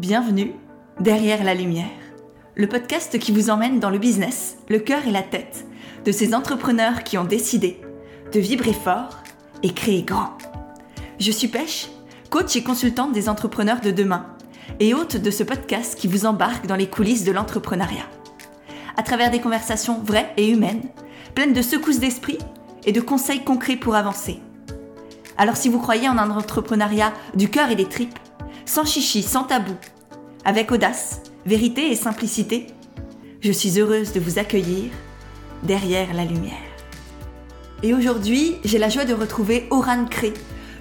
Bienvenue derrière la lumière, le podcast qui vous emmène dans le business, le cœur et la tête de ces entrepreneurs qui ont décidé de vibrer fort et créer grand. Je suis Pêche, coach et consultante des entrepreneurs de demain et hôte de ce podcast qui vous embarque dans les coulisses de l'entrepreneuriat. À travers des conversations vraies et humaines, pleines de secousses d'esprit et de conseils concrets pour avancer. Alors si vous croyez en un entrepreneuriat du cœur et des tripes, sans chichi, sans tabou, avec audace, vérité et simplicité, je suis heureuse de vous accueillir derrière la lumière. Et aujourd'hui, j'ai la joie de retrouver Oran Cré,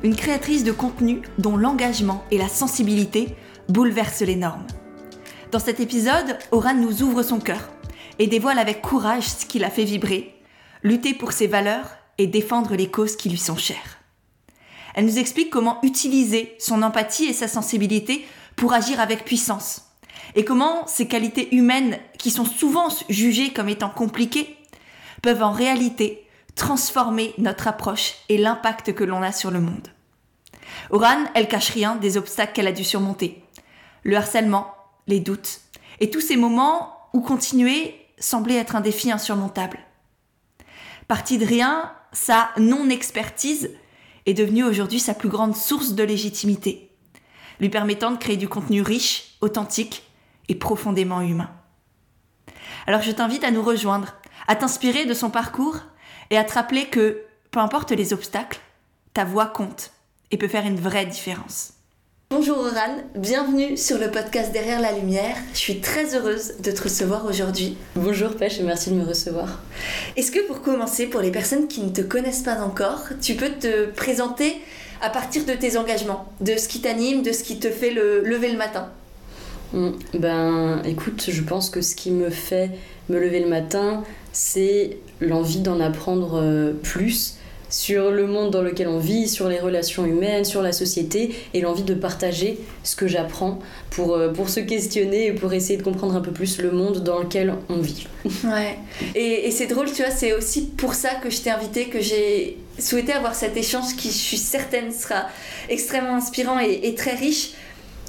une créatrice de contenu dont l'engagement et la sensibilité bouleversent les normes. Dans cet épisode, Oran nous ouvre son cœur et dévoile avec courage ce qui l'a fait vibrer, lutter pour ses valeurs et défendre les causes qui lui sont chères. Elle nous explique comment utiliser son empathie et sa sensibilité pour agir avec puissance. Et comment ces qualités humaines, qui sont souvent jugées comme étant compliquées, peuvent en réalité transformer notre approche et l'impact que l'on a sur le monde. Oran, elle cache rien des obstacles qu'elle a dû surmonter. Le harcèlement, les doutes, et tous ces moments où continuer semblait être un défi insurmontable. Partie de rien, sa non-expertise est devenue aujourd'hui sa plus grande source de légitimité, lui permettant de créer du contenu riche, authentique et profondément humain. Alors je t'invite à nous rejoindre, à t'inspirer de son parcours et à te rappeler que, peu importe les obstacles, ta voix compte et peut faire une vraie différence. Bonjour Oran, bienvenue sur le podcast Derrière la Lumière. Je suis très heureuse de te recevoir aujourd'hui. Bonjour Pêche et merci de me recevoir. Est-ce que pour commencer, pour les personnes qui ne te connaissent pas encore, tu peux te présenter à partir de tes engagements, de ce qui t'anime, de ce qui te fait le lever le matin? Hmm, Ben écoute, je pense que ce qui me fait me lever le matin, c'est l'envie d'en apprendre euh, plus sur le monde dans lequel on vit, sur les relations humaines, sur la société, et l'envie de partager ce que j'apprends pour, euh, pour se questionner et pour essayer de comprendre un peu plus le monde dans lequel on vit. Ouais, et, et c'est drôle, tu vois, c'est aussi pour ça que je t'ai invité, que j'ai souhaité avoir cet échange qui, je suis certaine, sera extrêmement inspirant et, très riche.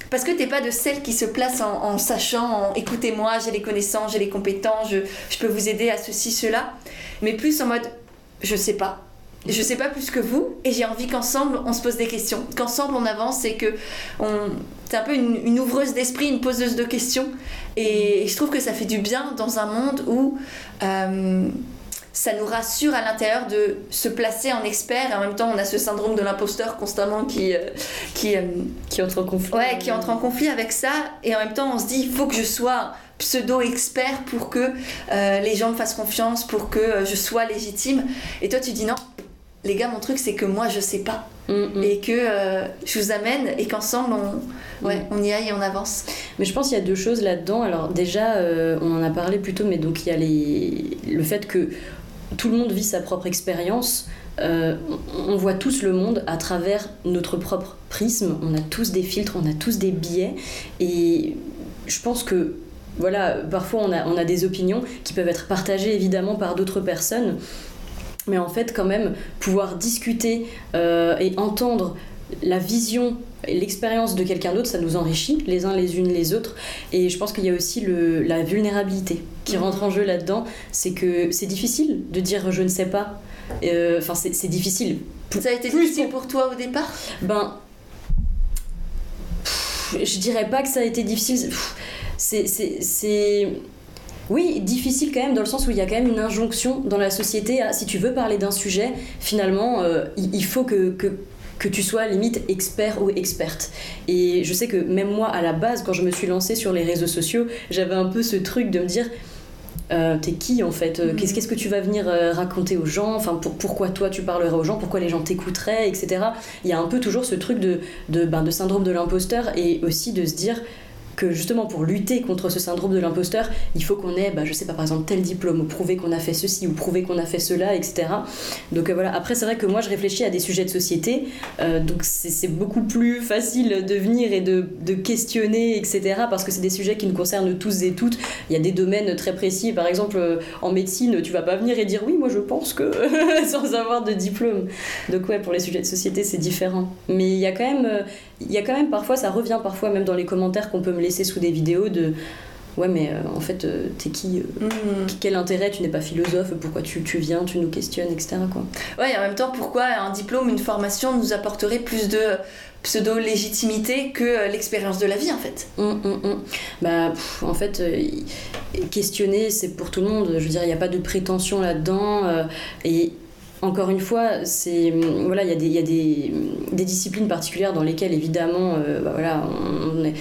Parce que t'es pas de celle qui se place en, en sachant, écoutez-moi, j'ai les connaissances, j'ai les compétences, je, je peux vous aider à ceci, cela. Mais plus en mode, je sais pas, je sais pas plus que vous et j'ai envie qu'ensemble on se pose des questions, qu'ensemble on avance et que on c'est un peu une, ouvreuse d'esprit, une poseuse de questions. Et, je trouve que ça fait du bien dans un monde où euh, ça nous rassure à l'intérieur de se placer en expert et en même temps on a ce syndrome de l'imposteur constamment qui euh, qui euh, qui entre en conflit. Ouais qui entre en conflit avec ça. Et en même temps on se dit il faut que je sois pseudo expert pour que les gens me fassent confiance pour que je sois légitime. Et toi tu dis non les gars, mon truc, c'est que moi, je sais pas. Mm, mm. Et que euh, je vous amène et qu'ensemble, on, ouais, mm. on y aille et on avance. Mais je pense qu'il y a deux choses là-dedans. Alors, déjà, euh, on en a parlé plus tôt, mais donc il y a les... le fait que tout le monde vit sa propre expérience. Euh, on voit tous le monde à travers notre propre prisme. On a tous des filtres, on a tous des biais. Et je pense que voilà, parfois on a, on a des opinions qui peuvent être partagées évidemment par d'autres personnes mais en fait quand même pouvoir discuter euh, et entendre la vision et l'expérience de quelqu'un d'autre, ça nous enrichit les uns les unes les autres. Et je pense qu'il y a aussi le, la vulnérabilité qui mhm. rentre en jeu là-dedans. C'est que c'est difficile de dire je ne sais pas. Euh, enfin, c'est difficile. Ça a été difficile pour toi au départ? Ben. je dirais pas que ça a été difficile. C'est oui, difficile quand même dans le sens où il y a quand même une injonction dans la société à si tu veux parler d'un sujet, finalement, euh, il faut que, que, tu sois limite expert ou experte. Et je sais que même moi, à la base, quand je me suis lancée sur les réseaux sociaux, j'avais un peu ce truc de me dire. Euh, t'es qui en fait euh, mm. Qu'est-ce que tu vas venir raconter aux gens Enfin, pourquoi toi tu parlerais aux gens Pourquoi les gens t'écouteraient, etc. Il y a un peu toujours ce truc de, de, ben, de syndrome de l'imposteur et aussi de se dire justement pour lutter contre ce syndrome de l'imposteur, il faut qu'on ait, bah, je sais pas, par exemple tel diplôme, ou prouver qu'on a fait ceci, ou prouver qu'on a fait cela, etc. Donc euh, voilà, après c'est vrai que moi je réfléchis à des sujets de société, euh, donc c'est beaucoup plus facile de venir et de, de questionner, etc. Parce que c'est des sujets qui nous concernent tous et toutes. Il y a des domaines très précis, par exemple euh, en médecine, tu vas pas venir et dire oui, moi je pense que, sans avoir de diplôme. Donc ouais, pour les sujets de société c'est différent. Mais il y a quand même, il y a quand même parfois, ça revient parfois même dans les commentaires qu'on peut me laisser sous des vidéos de ouais mais euh, en fait euh, t'es qui euh, mm. quel intérêt tu n'es pas philosophe pourquoi tu, tu, viens tu nous questionnes etc quoi. Ouais et en même temps pourquoi un diplôme une formation nous apporterait plus de pseudo légitimité que l'expérience de la vie en fait? Mm, mm, bah en fait questionner c'est pour tout le monde. Je veux dire il n'y a pas de prétention là dedans et encore une fois, c'est voilà, il y a, des, y a des, des, disciplines particulières dans lesquelles évidemment, euh, bah voilà, on,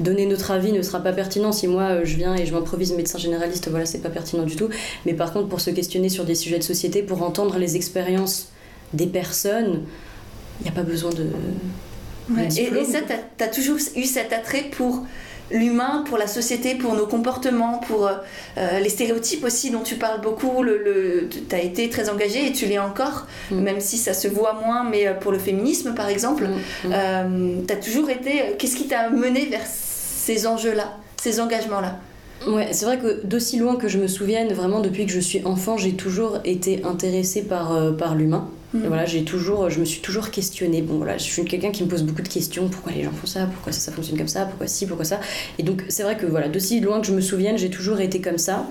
donner notre avis ne sera pas pertinent. Si moi euh, je viens et je m'improvise médecin généraliste, voilà, c'est pas pertinent du tout. Mais par contre, pour se questionner sur des sujets de société, pour entendre les expériences des personnes, il n'y a pas besoin de. et, et, ça, tu as, toujours eu cet attrait pour l'humain, pour la société, pour nos comportements, pour euh, euh, les stéréotypes aussi dont tu parles beaucoup. Le, tu as été très engagée et tu l'es encore, mm. même si ça se voit moins, mais euh, pour le féminisme par exemple, mm, mm. tu as toujours été... Qu'est-ce qui t'a mené vers ces enjeux-là, ces engagements-là? Ouais, c'est vrai que d'aussi loin que je me souvienne, vraiment depuis que je suis enfant, j'ai toujours été intéressée par, par l'humain. Mm. voilà, j'ai toujours, je me suis toujours questionnée. Bon, voilà, je suis quelqu'un qui me pose beaucoup de questions. Pourquoi les gens font ça? Pourquoi ça, ça fonctionne comme ça? Pourquoi ci? Pourquoi ça? Et donc, c'est vrai que voilà, d'aussi loin que je me souvienne, j'ai toujours été comme ça.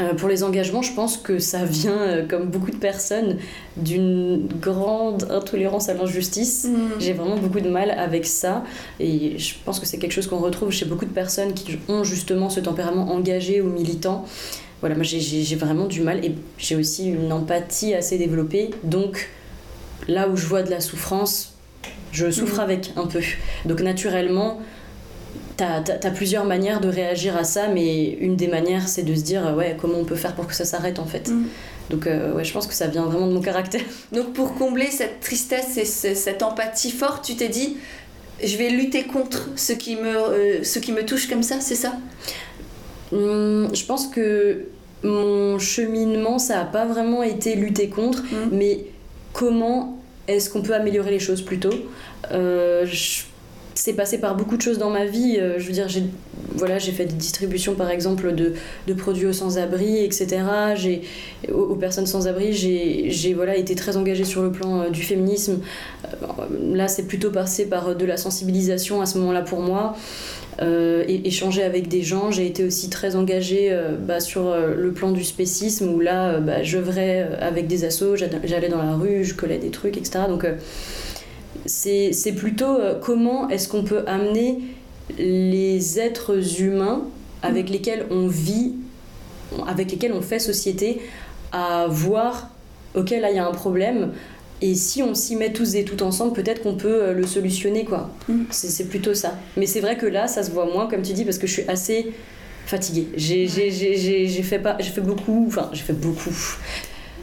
Euh, pour les engagements, je pense que ça vient, euh, comme beaucoup de personnes, d'une grande intolérance à l'injustice. Mm. J'ai vraiment beaucoup de mal avec ça. Et je pense que c'est quelque chose qu'on retrouve chez beaucoup de personnes qui ont justement ce tempérament engagé ou militant voilà, moi j'ai vraiment du mal et j'ai aussi une empathie assez développée. Donc là où je vois de la souffrance, je souffre mm. avec un peu. Donc naturellement, t'as as, plusieurs manières de réagir à ça, mais une des manières c'est de se dire ouais comment on peut faire pour que ça s'arrête en fait. Mm. Donc euh, ouais, je pense que ça vient vraiment de mon caractère. Donc pour combler cette tristesse et cette empathie forte, tu t'es dit je vais lutter contre ce qui me, euh, ce qui me touche comme ça, c'est ça? Hum, je pense que mon cheminement, ça n'a pas vraiment été lutter contre, hum. mais comment est-ce qu'on peut améliorer les choses plutôt euh, c'est passé par beaucoup de choses dans ma vie. Euh, je veux dire, j'ai voilà, fait des distributions par exemple de, de produits aux sans-abri, etc. J'ai, aux, personnes sans-abri, j'ai voilà, été très engagée sur le plan euh, du féminisme. là, c'est plutôt passé par de la sensibilisation à ce moment-là pour moi euh, échanger avec des gens. J'ai été aussi très engagée euh, bah, sur euh, le plan du spécisme où là, bah, j'œuvrais avec des assos, j'allais dans la rue, je collais des trucs, etc. Donc c'est plutôt comment est-ce qu'on peut amener les êtres humains avec mm. lesquels on vit, avec lesquels on fait société, à voir, ok, là il y a un problème, et si on s'y met tous et toutes ensemble, peut-être qu'on peut euh, le solutionner, quoi. Mm. C'est plutôt ça. Mais c'est vrai que là, ça se voit moins, comme tu dis, parce que je suis assez fatiguée. J'ai fait, pas, fait beaucoup, enfin, j'ai fait beaucoup.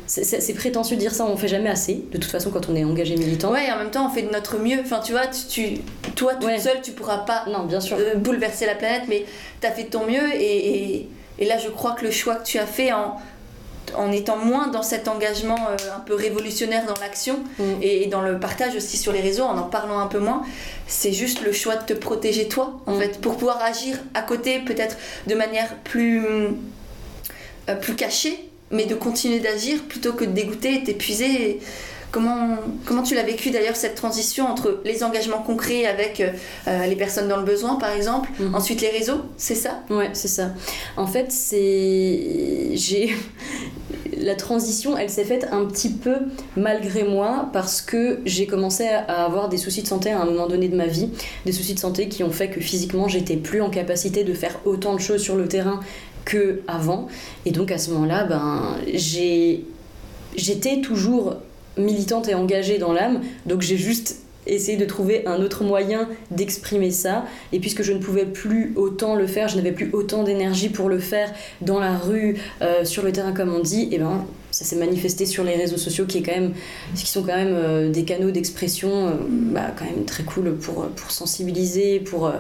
C'est prétentieux de dire ça, on fait jamais assez, de toute façon, quand on est engagé militant. Ouais, et en même temps, on fait de notre mieux. Enfin, tu vois, tu, toi, toute seule, tu pourras pas non, bien sûr. Euh, bouleverser la planète, mais tu as fait de ton mieux, et, et, et là, je crois que le choix que tu as fait en en étant moins dans cet engagement euh, un peu révolutionnaire dans l'action mm. et, dans le partage aussi sur les réseaux, en en parlant un peu moins, c'est juste le choix de te protéger toi, en mm. fait, pour pouvoir agir à côté, peut-être de manière plus, euh, plus cachée, mais de continuer d'agir plutôt que de dégoûter et t'épuiser. Comment, comment tu l'as vécu d'ailleurs cette transition entre les engagements concrets avec euh, les personnes dans le besoin par exemple, mm. ensuite les réseaux, c'est ça? Ouais, c'est ça. En fait, c'est j'ai la transition, elle s'est faite un petit peu malgré moi parce que j'ai commencé à avoir des soucis de santé à un moment donné de ma vie, des soucis de santé qui ont fait que physiquement j'étais plus en capacité de faire autant de choses sur le terrain que avant et donc à ce moment-là ben j'ai j'étais toujours militante et engagée dans l'âme. Donc j'ai juste essayer de trouver un autre moyen d'exprimer ça. Et puisque je ne pouvais plus autant le faire, je n'avais plus autant d'énergie pour le faire dans la rue, euh, sur le terrain comme on dit, et ben ça s'est manifesté sur les réseaux sociaux qui est quand même qui sont quand même euh, des canaux d'expression euh, bah, quand même très cool pour, pour sensibiliser pour,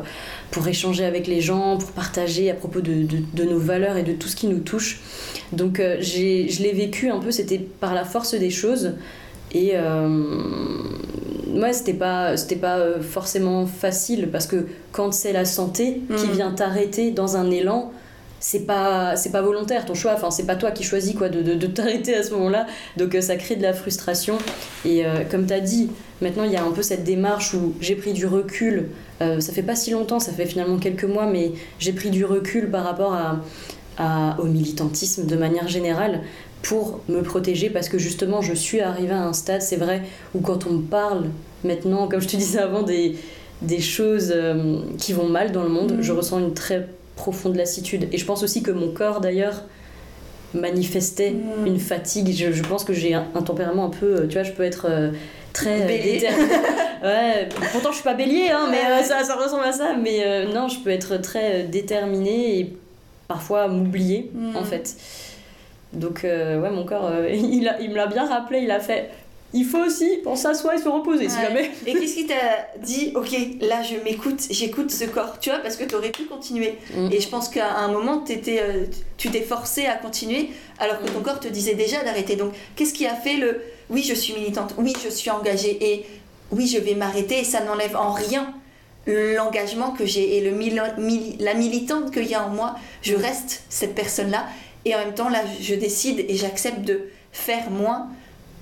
pour échanger avec les gens pour partager à propos de, de, de nos valeurs et de tout ce qui nous touche. Donc je l'ai vécu un peu c'était par la force des choses et moi c'était pas c'était pas forcément facile parce que quand c'est la santé qui mm. vient t'arrêter dans un élan c'est pas c'est pas volontaire ton choix. Enfin c'est pas toi qui choisis quoi de, de, t'arrêter à ce moment-là. Donc euh, ça crée de la frustration. Et euh, comme tu as dit maintenant il y a un peu cette démarche où j'ai pris du recul. Euh, ça fait pas si longtemps ça fait finalement quelques mois mais j'ai pris du recul par rapport à, au militantisme de manière générale pour me protéger parce que justement je suis arrivée à un stade c'est vrai où quand on me parle maintenant comme je te disais avant des des choses qui vont mal dans le monde, mmh. je ressens une très profonde lassitude. Et je pense aussi que mon corps, d'ailleurs, manifestait hmm. une fatigue. Je, pense que j'ai un, tempérament un peu, euh, tu vois, je peux être euh, très euh, déterminée. ouais, pourtant je suis pas bélier, hein, mais ça, ça, ressemble à ça. Mais non, je peux être très déterminée et parfois m'oublier, en hmm. fait. Donc, ouais, mon corps, il, a, il me l'a bien rappelé, il a fait il faut aussi pour s'asseoir et se reposer si jamais. Et qu'est-ce qui t'a dit, ok, là je m'écoute, j'écoute ce corps, tu vois, parce que tu aurais pu continuer. Mm. Et je pense qu'à un moment, étais, euh, tu t'es forcé à continuer, alors que ton mm. corps te disait déjà d'arrêter. Donc, qu'est-ce qui a fait le, oui, je suis militante, oui, je suis engagée, et oui, je vais m'arrêter, et ça n'enlève en rien l'engagement que j'ai et le la militante qu'il y a en moi. Je reste cette personne-là, et en même temps, là, je décide et j'accepte de faire moins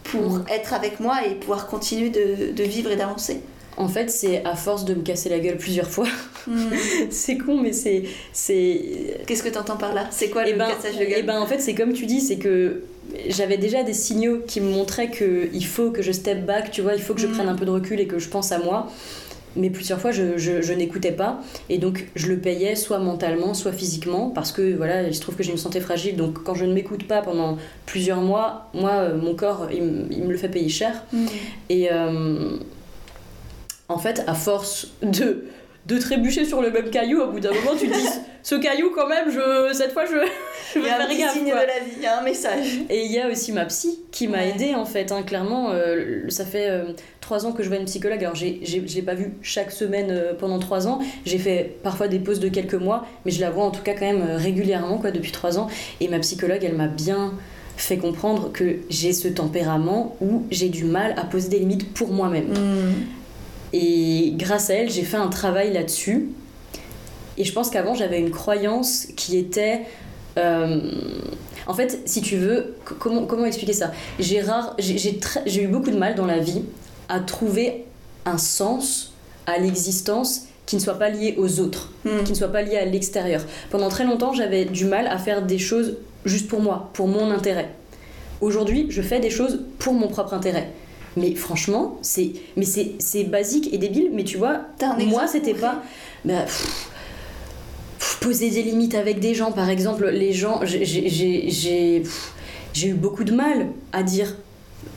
pour être avec moi et pouvoir continuer de, de vivre et d'avancer. En fait, c'est à force de me casser la gueule plusieurs fois. Mm. c'est con, mais c'est. c'est... Qu'est-ce que tu entends par là? C'est quoi et le eh ben, cassage de gueule? Et ben, en fait, c'est comme tu dis, c'est que j'avais déjà des signaux qui me montraient qu'il faut que je step back, tu vois, il faut que je mm. prenne un peu de recul et que je pense à moi mais plusieurs fois je, je, n'écoutais pas. Et donc je le payais soit mentalement soit physiquement parce que voilà il se trouve que j'ai une santé fragile. Donc quand je ne m'écoute pas pendant plusieurs mois moi euh, mon corps il, me le fait payer cher. Mmh. et euh, en fait à force de de trébucher sur le même caillou, au bout d'un moment, tu te dis ce caillou, quand même, je, cette fois, je, je vais faire gaffe. Il y a un signe de la vie, il y a un message. Et il y a aussi ma psy qui m'a aidé aidée, en fait. Hein, clairement, euh, ça fait euh, trois ans que je vois une psychologue. Alors, j'ai, j'ai, pas vu chaque semaine euh, pendant trois ans. J'ai fait parfois des pauses de quelques mois, mais je la vois en tout cas quand même régulièrement, quoi, depuis trois ans. Et ma psychologue, elle m'a bien fait comprendre que j'ai ce tempérament où j'ai du mal à poser des limites pour moi-même. Hmm. Et grâce à elle, j'ai fait un travail là-dessus. Et je pense qu'avant, j'avais une croyance qui était... Euh, en fait, si tu veux, comment, comment expliquer ça? J'ai eu beaucoup de mal dans la vie à trouver un sens à l'existence qui ne soit pas lié aux autres, hmm. qui ne soit pas lié à l'extérieur. Pendant très longtemps, j'avais du mal à faire des choses juste pour moi, pour mon intérêt. Aujourd'hui, je fais des choses pour mon propre intérêt. Mais franchement, c'est mais c'est basique et débile, mais tu vois, moi c'était pas bah, poser des limites avec des gens par exemple, les gens j'ai eu beaucoup de mal à dire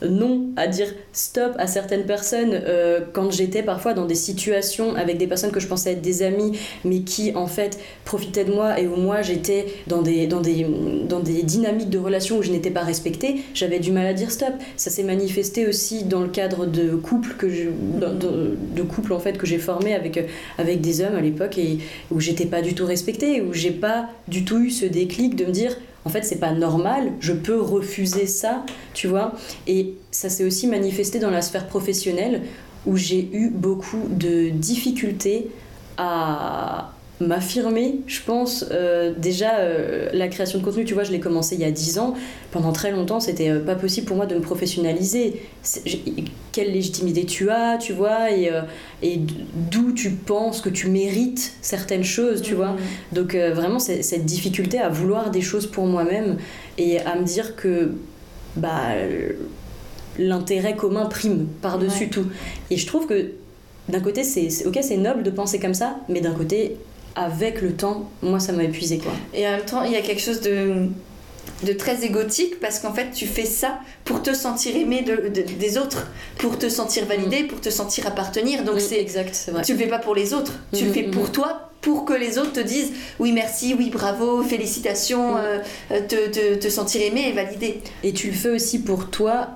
non, à dire stop à certaines personnes euh, quand j'étais parfois dans des situations avec des personnes que je pensais être des amis, mais qui en fait profitaient de moi et où moi j'étais dans des, dans, des, dans des dynamiques de relations où je n'étais pas respectée, j'avais du mal à dire stop. Ça s'est manifesté aussi dans le cadre de couples que de, en fait que j'ai formé avec, avec des hommes à l'époque et où j'étais pas du tout respectée, où j'ai pas du tout eu ce déclic de me dire en fait c'est pas normal, je peux refuser ça, tu vois. Et ça s'est aussi manifesté dans la sphère professionnelle où j'ai eu beaucoup de difficultés à m'affirmer, je pense. Euh, déjà, euh, la création de contenu, tu vois, je l'ai commencé il y a 10 ans. Pendant très longtemps, c'était euh, pas possible pour moi de me professionnaliser. Quelle légitimité tu as, tu vois, et, et d'où tu penses que tu mérites certaines choses, tu vois. Mmh. Donc, vraiment, cette difficulté à vouloir des choses pour moi-même et à me dire que bah, l'intérêt commun prime par-dessus tout. Et je trouve que d'un côté, c'est ok, c'est noble de penser comme ça, mais d'un côté, avec le temps, moi, ça m'a épuisé, quoi. Et en même temps, il y a quelque chose de de très égotique parce qu'en fait tu fais ça pour te sentir aimé de, des autres, pour te sentir validé, pour te sentir appartenir. Donc c'est exact, c'est vrai. Tu le fais pas pour les autres, tu le fais pour toi, pour que les autres te disent oui merci, oui bravo, félicitations, euh, te, te, te, sentir aimé et validé. Et tu le fais aussi pour toi,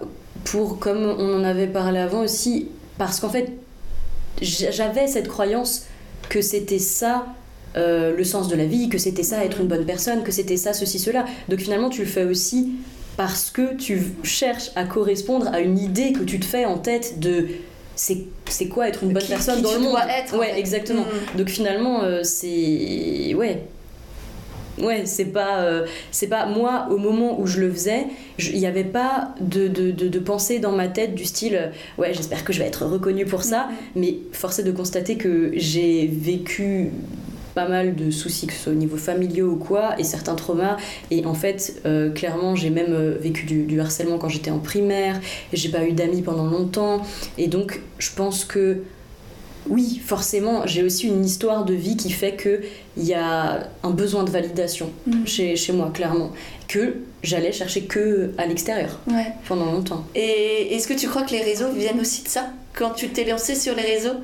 pour comme on en avait parlé avant aussi, parce qu'en fait j'avais cette croyance que c'était ça euh, le sens de la vie, que c'était ça être une bonne personne, que c'était ça, ceci, cela. Donc finalement, tu le fais aussi parce que tu cherches à correspondre à une idée que tu te fais en tête de c'est quoi être une bonne personne dans le monde. Être, ouais, exactement. Mm. Donc finalement, euh, c'est ouais. Ouais, c'est pas, euh, c'est pas moi au moment où je le faisais, il n'y avait pas de, de, de, pensée dans ma tête du style ouais, j'espère que je vais être reconnue pour ça, mm. mais force est de constater que j'ai vécu pas mal de soucis, que ce soit au niveau familiaux ou quoi, et certains traumas. Et en fait, euh, clairement, j'ai même euh, vécu du, harcèlement quand j'étais en primaire, et j'ai pas eu d'amis pendant longtemps. Et donc, je pense que oui, forcément, j'ai aussi une histoire de vie qui fait qu'il y a un besoin de validation mm. chez, chez moi, clairement. Que j'allais chercher que à l'extérieur pendant longtemps. Et est-ce que tu crois que les réseaux viennent aussi de ça? Quand tu t'es lancé sur les réseaux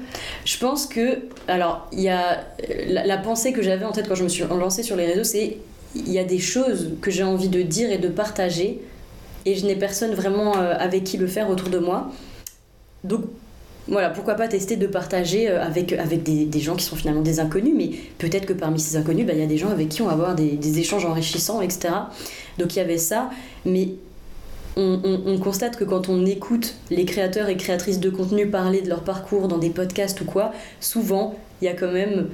Je pense que, alors, il y a la, pensée que j'avais en tête quand je me suis lancée sur les réseaux, c'est il y a des choses que j'ai envie de dire et de partager, et je n'ai personne vraiment euh, avec qui le faire autour de moi. Donc, voilà, pourquoi pas tester de partager euh, avec, avec des, gens qui sont finalement des inconnus, mais peut-être que parmi ces inconnus, bah, il y a des gens avec qui on va avoir des, des échanges enrichissants, etc. Donc il y avait ça, mais on, constate que quand on écoute les créateurs et créatrices de contenu parler de leur parcours dans des podcasts ou quoi, souvent il y a quand même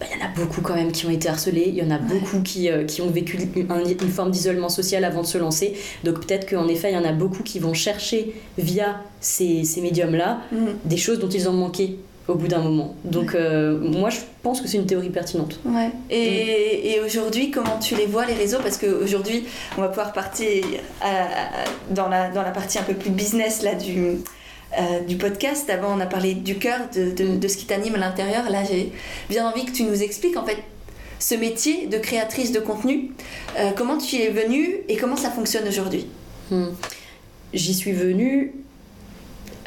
bah, y en a beaucoup quand même qui ont été harcelés, il y en a beaucoup qui, euh, qui ont vécu une, forme d'isolement social avant de se lancer. Donc peut-être qu'en effet, il y en a beaucoup qui vont chercher via ces, ces médiums-là mm. des choses dont ils ont manqué au bout d'un moment. Donc euh, moi je pense que c'est une théorie pertinente. Ouais. Et, et aujourd'hui, comment tu les vois les réseaux? Parce qu'aujourd'hui, on va pouvoir partir dans, la, dans la partie un peu plus business là, du, euh, du podcast. Avant, on a parlé du cœur, de, de, de ce qui t'anime à l'intérieur. Là, j'ai bien envie que tu nous expliques en fait ce métier de créatrice de contenu. Euh, comment tu y es venue et comment ça fonctionne aujourd'hui? Hmm. J'y suis venue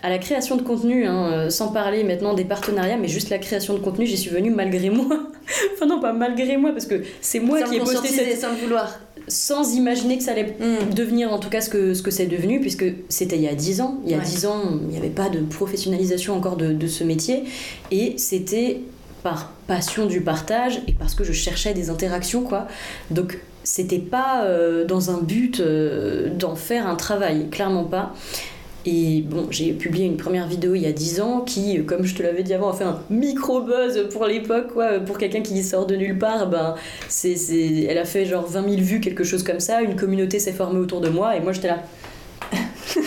à la création de contenu, hein, euh, sans parler maintenant des partenariats, mais juste la création de contenu, j'y suis venue malgré moi. enfin non, pas malgré moi, parce que c'est moi qui ai posté cette... Sans le vouloir. Sans imaginer que ça allait hmm. devenir en tout cas ce que, ce que c'est devenu, puisque c'était il y a 10 ans. Il y a 10 ans, il n'y avait pas de professionnalisation encore de, de ce métier. Et c'était par passion du partage et parce que je cherchais des interactions, quoi. Donc c'était pas euh, dans un but euh, d'en faire un travail, clairement pas. Et bon, j'ai publié une première vidéo il y a 10 ans qui, comme je te l'avais dit avant, a fait un micro buzz pour l'époque, quoi. Pour quelqu'un qui sort de nulle part, ben, c'est, c'est, elle a fait genre 20 000 vues, quelque chose comme ça. Une communauté s'est formée autour de moi et moi j'étais là.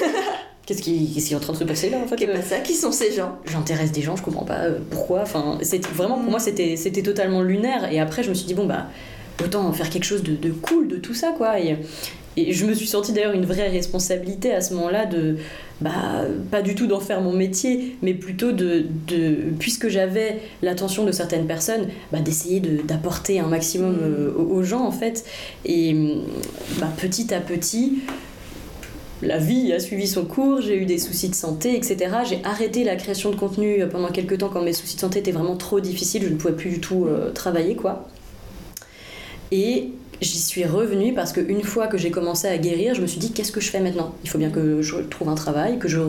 Qu'est-ce qui, qu'est-ce qui est en train de se passer là en fait Qu'est-ce ça Qui sont ces gens? J'intéresse des gens, je comprends pas euh, pourquoi. Enfin, vraiment pour moi c'était, c'était totalement lunaire. Et après je me suis dit bon bah autant faire quelque chose de, de cool de tout ça quoi. Et, et je me suis sentie d'ailleurs une vraie responsabilité à ce moment-là de, bah, pas du tout d'en faire mon métier, mais plutôt de, puisque j'avais l'attention de certaines personnes, bah, d'essayer d'apporter un maximum euh, aux gens en fait. Et bah, petit à petit, la vie a suivi son cours, j'ai eu des soucis de santé, etc. J'ai arrêté la création de contenu pendant quelques temps quand mes soucis de santé étaient vraiment trop difficiles, je ne pouvais plus du tout euh, travailler quoi. Et j'y suis revenue parce qu'une fois que j'ai commencé à guérir, je me suis dit qu'est-ce que je fais maintenant? Il faut bien que je trouve un travail, que je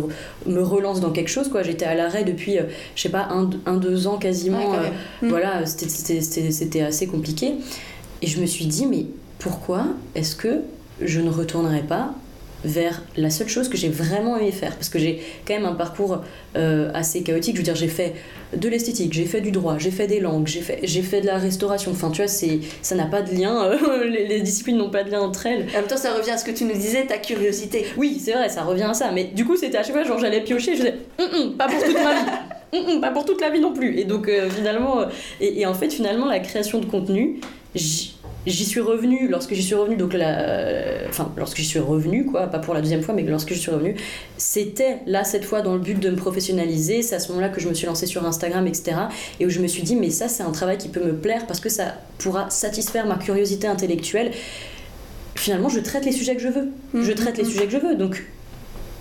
me relance dans quelque chose. quoi. J'étais à l'arrêt depuis, euh, je sais pas, un, un, deux ans quasiment. Euh, hmm. Voilà, c'était assez compliqué. Et je me suis dit mais pourquoi est-ce que je ne retournerai pas vers la seule chose que j'ai vraiment aimé faire. Parce que j'ai quand même un parcours euh, assez chaotique. Je veux dire, j'ai fait de l'esthétique, j'ai fait du droit, j'ai fait des langues, j'ai fait, j'ai fait de la restauration. Enfin, tu vois, c'est, ça n'a pas de lien. Euh, les, disciplines n'ont pas de lien entre elles. En même temps, ça revient à ce que tu nous disais, ta curiosité. Oui, c'est vrai, ça revient à ça. Mais du coup, c'était à chaque fois, genre, j'allais piocher, je disais, hum, hum, pas pour toute ma vie. Hum, pas pour toute la vie non plus. Et donc, euh, finalement, et, et, en fait, finalement, la création de contenu, J'y suis revenue lorsque j'y suis revenue, donc la, enfin lorsque j'y suis revenue, quoi, pas pour la deuxième fois, mais lorsque je suis revenue, c'était là cette fois dans le but de me professionnaliser. C'est à ce moment-là que je me suis lancée sur Instagram, etc. Et où je me suis dit, mais ça c'est un travail qui peut me plaire parce que ça pourra satisfaire ma curiosité intellectuelle finalement, je traite les sujets que je veux. Je traite les sujets que je veux. Donc,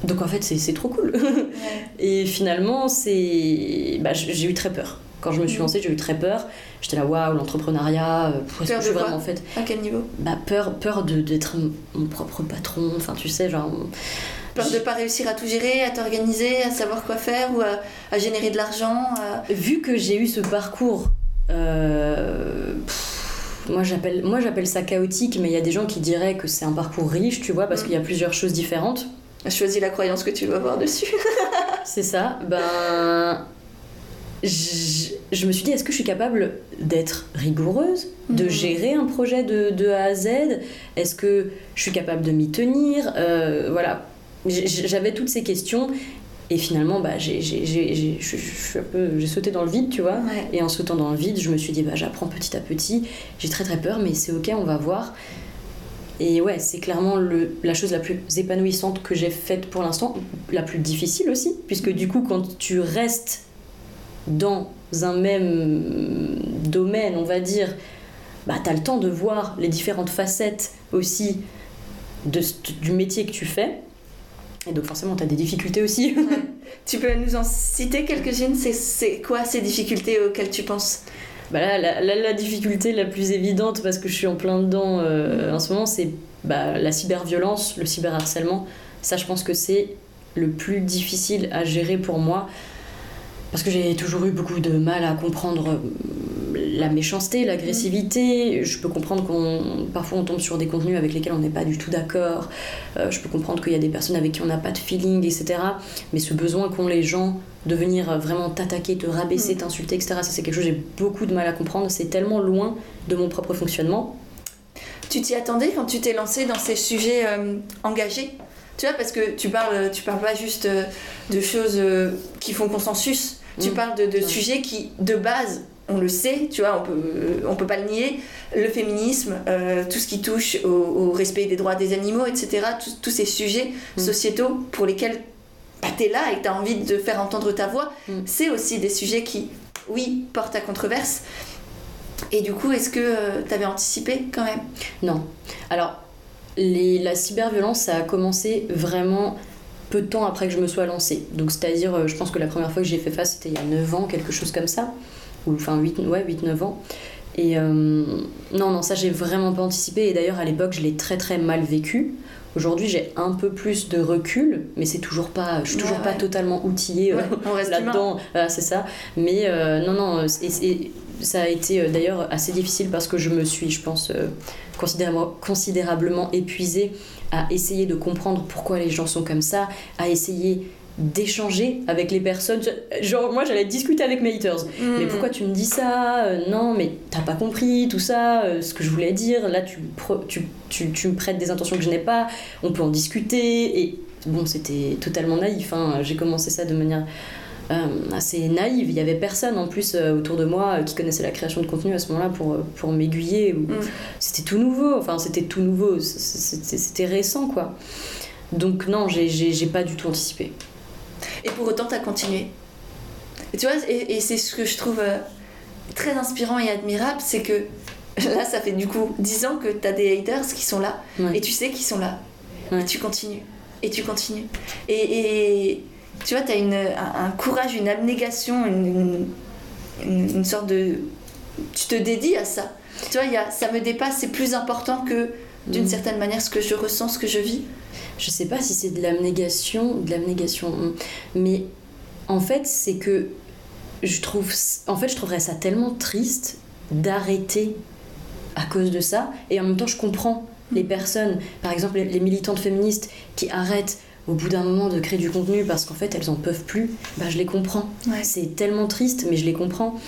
donc en fait, c'est trop cool. Et finalement, c'est. Bah, j'ai eu très peur. Quand je me suis lancée, j'ai eu très peur. J'étais là, waouh, l'entrepreneuriat, euh, peur de quoi en fait À quel niveau? Bah, Peur, peur d'être mon propre patron, enfin tu sais, genre. Peur de pas réussir à tout gérer, à t'organiser, à savoir quoi faire ou à, à générer de l'argent. Vu que j'ai eu ce parcours. Euh, moi j'appelle moi j'appelle ça chaotique mais il y a des gens qui diraient que c'est un parcours riche tu vois parce mm. qu'il y a plusieurs choses différentes choisis la croyance que tu veux avoir dessus c'est ça ben je, me suis dit, est-ce que je suis capable d'être rigoureuse, de mm. gérer un projet de, de A à Z? Est-ce que je suis capable de m'y tenir? Euh, Voilà, j'avais toutes ces questions. Et finalement, bah, j'ai sauté dans le vide, tu vois. Et en sautant dans le vide, je me suis dit, bah, j'apprends petit à petit. J'ai très très peur, mais c'est ok, on va voir. Et ouais, c'est clairement le, la chose la plus épanouissante que j'ai faite pour l'instant, la plus difficile aussi, puisque du coup, quand tu restes dans un même domaine, on va dire, bah, tu as le temps de voir les différentes facettes aussi de, du métier que tu fais. Et donc forcément, tu as des difficultés aussi. Tu peux nous en citer quelques-unes? C'est quoi ces difficultés auxquelles tu penses? Bah là, la, difficulté la plus évidente, parce que je suis en plein dedans euh, en ce moment, c'est bah, la cyberviolence, le cyberharcèlement. Ça, je pense que c'est le plus difficile à gérer pour moi parce que j'ai toujours eu beaucoup de mal à comprendre euh, la méchanceté, l'agressivité. Je peux comprendre qu'on parfois on tombe sur des contenus avec lesquels on n'est pas du tout d'accord. Euh, je peux comprendre qu'il y a des personnes avec qui on n'a pas de feeling, etc. Mais ce besoin qu'ont les gens de venir vraiment t'attaquer, te rabaisser, mm. t'insulter, etc. Ça c'est quelque chose que j'ai beaucoup de mal à comprendre. C'est tellement loin de mon propre fonctionnement. Tu t'y attendais quand tu t'es lancé dans ces sujets euh, engagés? Tu vois, parce que tu parles, tu parles pas juste de choses qui font consensus. Tu mm. parles de, sujets qui, de base, on le sait, tu vois, on peut, on peut pas le nier, le féminisme, euh, tout ce qui touche au, respect des droits des animaux, etc., tous ces sujets mm. sociétaux pour lesquels bah, tu es là et tu as envie de faire entendre ta voix, mm. c'est aussi des sujets qui, oui, portent à controverse. Et du coup, est-ce que euh, tu avais anticipé quand même? Non. Alors, les, la cyberviolence, ça a commencé vraiment peu de temps après que je me sois lancée. Donc, c'est-à-dire, euh, je pense que la première fois que j'ai fait face, c'était il y a 9 ans, quelque chose comme ça. Ou enfin, 8, ouais, 8-9 ans. Et euh, non, non, ça, j'ai vraiment pas anticipé. Et d'ailleurs, à l'époque, je l'ai très très mal vécu. Aujourd'hui, j'ai un peu plus de recul, mais c'est toujours pas, je suis toujours pas totalement outillée euh, là-dedans. c'est ça. Mais non, non, et, ça a été d'ailleurs assez difficile parce que je me suis, je pense, considérablement, considérablement épuisée à essayer de comprendre pourquoi les gens sont comme ça, à essayer d'échanger avec les personnes. Genre, moi, j'allais discuter avec mes haters. Mm. Mais pourquoi tu me dis ça? Euh, Non, mais t'as pas compris tout ça, euh, ce que je voulais dire. Là, tu, tu, tu, tu, me prêtes des intentions que je n'ai pas. On peut en discuter. Et bon, c'était totalement naïf. Hein. J'ai commencé ça de manière assez naïve. Il y avait personne en plus euh, autour de moi euh, qui connaissait la création de contenu à ce moment-là pour, pour m'aiguiller. Mm. C'était tout nouveau, enfin c'était tout nouveau, c'était récent quoi. Donc non, j'ai pas du tout anticipé. Et pour autant, tu as continué. Et tu vois, et, c'est ce que je trouve très inspirant et admirable, c'est que là, ça fait du coup 10 ans que tu as des haters qui sont là, et tu sais qu'ils sont là. Et tu continues, et tu continues. Et, et, tu vois, tu as une, un, courage, une abnégation, une, une, sorte de. Tu te dédies à ça. Tu vois, y a, ça me dépasse, c'est plus important que d'une mm. certaine manière ce que je ressens, ce que je vis. Je sais pas si c'est de l'abnégation, de l'abnégation, mm. mais en fait, c'est que je trouve. En fait, je trouverais ça tellement triste d'arrêter à cause de ça, et en même temps, je comprends les personnes, par exemple les militantes féministes qui arrêtent au bout d'un moment de créer du contenu parce qu'en fait elles en peuvent plus, bah, je les comprends. C'est tellement triste, mais je les comprends.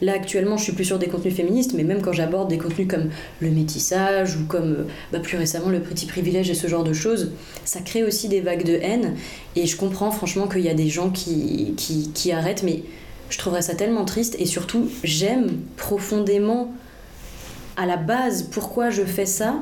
Là actuellement, je suis plus sur des contenus féministes, mais même quand j'aborde des contenus comme le métissage ou comme euh, bah, plus récemment le petit privilège et ce genre de choses, ça crée aussi des vagues de haine. Et je comprends franchement qu'il y a des gens qui, qui, qui arrêtent, mais je trouverais ça tellement triste. Et surtout, j'aime profondément à la base pourquoi je fais ça.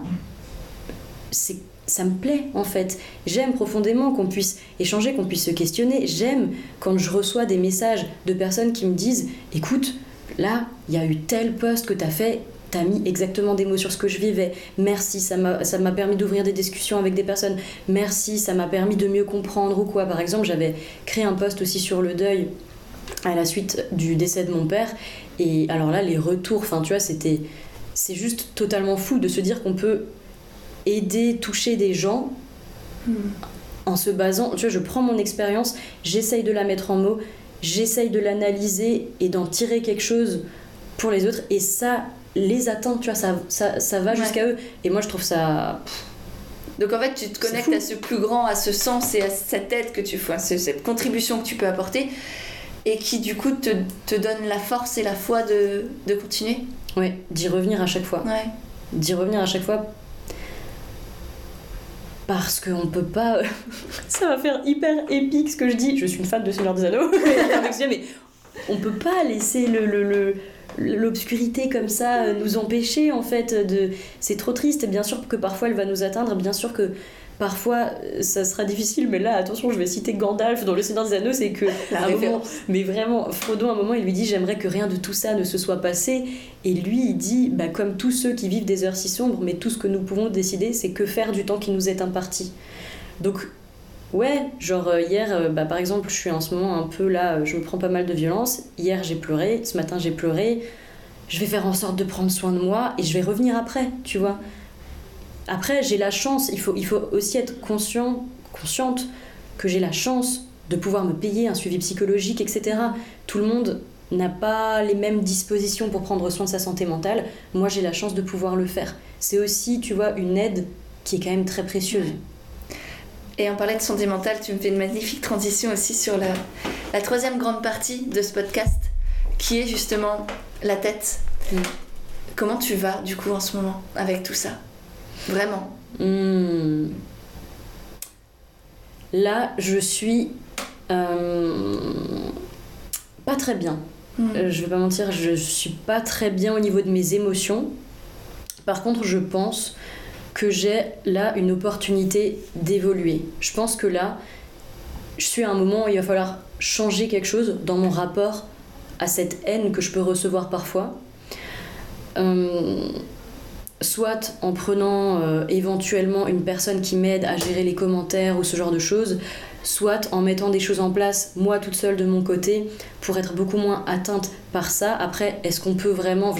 C'est ça me plaît en fait. J'aime profondément qu'on puisse échanger, qu'on puisse se questionner. J'aime quand je reçois des messages de personnes qui me disent écoute, là, il y a eu tel poste que tu as fait, t'as mis exactement des mots sur ce que je vivais. Merci, ça m'a, permis d'ouvrir des discussions avec des personnes. Merci, ça m'a permis de mieux comprendre ou quoi. Par exemple, j'avais créé un post aussi sur le deuil à la suite du décès de mon père. Et alors là, les retours, enfin, tu vois, c'était. C'est juste totalement fou de se dire qu'on peut aider, toucher des gens en se basant. Tu vois, je prends mon expérience, j'essaye de la mettre en mots, j'essaye de l'analyser et d'en tirer quelque chose pour les autres. Et ça les atteint, tu vois, ça, ça, ça va Ouais. jusqu'à eux. Et moi, je trouve ça. Donc en fait, tu te connectes à ce plus grand, à ce sens et à cette aide que tu fais, à ce- cette contribution que tu peux apporter et qui du coup te, te donne la force et la foi de, de continuer. Ouais, d'y revenir à chaque fois. Ouais. d'y revenir à chaque fois parce qu'on peut pas ça va faire hyper épique ce que je dis. Je suis une fan de Seigneur des Anneaux. Mais on peut pas laisser l'obscurité comme ça euh, nous empêcher en fait de c'est trop triste. Bien sûr que parfois elle va nous atteindre. Bien sûr que parfois euh, ça sera difficile mais là attention je vais citer Gandalf dans le Seigneur des Anneaux c'est que à un moment, mais vraiment, Frodo, à un moment, il lui dit J'aimerais que rien de tout ça ne se soit passé. Et lui, il dit bah, Comme tous ceux qui vivent des heures si sombres, mais tout ce que nous pouvons décider, c'est que faire du temps qui nous est imparti. Donc, ouais, genre euh, hier, euh, bah, par exemple, je suis en ce moment un peu là, je me prends pas mal de violence. Hier, j'ai pleuré, ce matin, j'ai pleuré. Je vais faire en sorte de prendre soin de moi et je vais revenir après, tu vois. Après, j'ai la chance, il faut, il faut aussi être conscient, consciente que j'ai la chance de pouvoir me payer un suivi psychologique, etc. Tout le monde n'a pas les mêmes dispositions pour prendre soin de sa santé mentale. Moi, j'ai la chance de pouvoir le faire. C'est aussi, tu vois, une aide qui est quand même très précieuse. Et on parlait de santé mentale, tu me fais une magnifique transition aussi sur la, la troisième grande partie de ce podcast, qui est justement la tête. Mm. Comment tu vas du coup en ce moment avec tout ça? Vraiment. Hmm. Là, je suis euh, pas très bien. Mm. Euh, je vais pas mentir, je suis pas très bien au niveau de mes émotions. Par contre, je pense que j'ai là une opportunité d'évoluer. Je pense que là, je suis à un moment où il va falloir changer quelque chose dans mon rapport à cette haine que je peux recevoir parfois. Euh, soit en prenant euh, éventuellement une personne qui m'aide à gérer les commentaires ou ce genre de choses, soit en mettant des choses en place, moi toute seule de mon côté, pour être beaucoup moins atteinte par ça. Après, est-ce qu'on peut vraiment...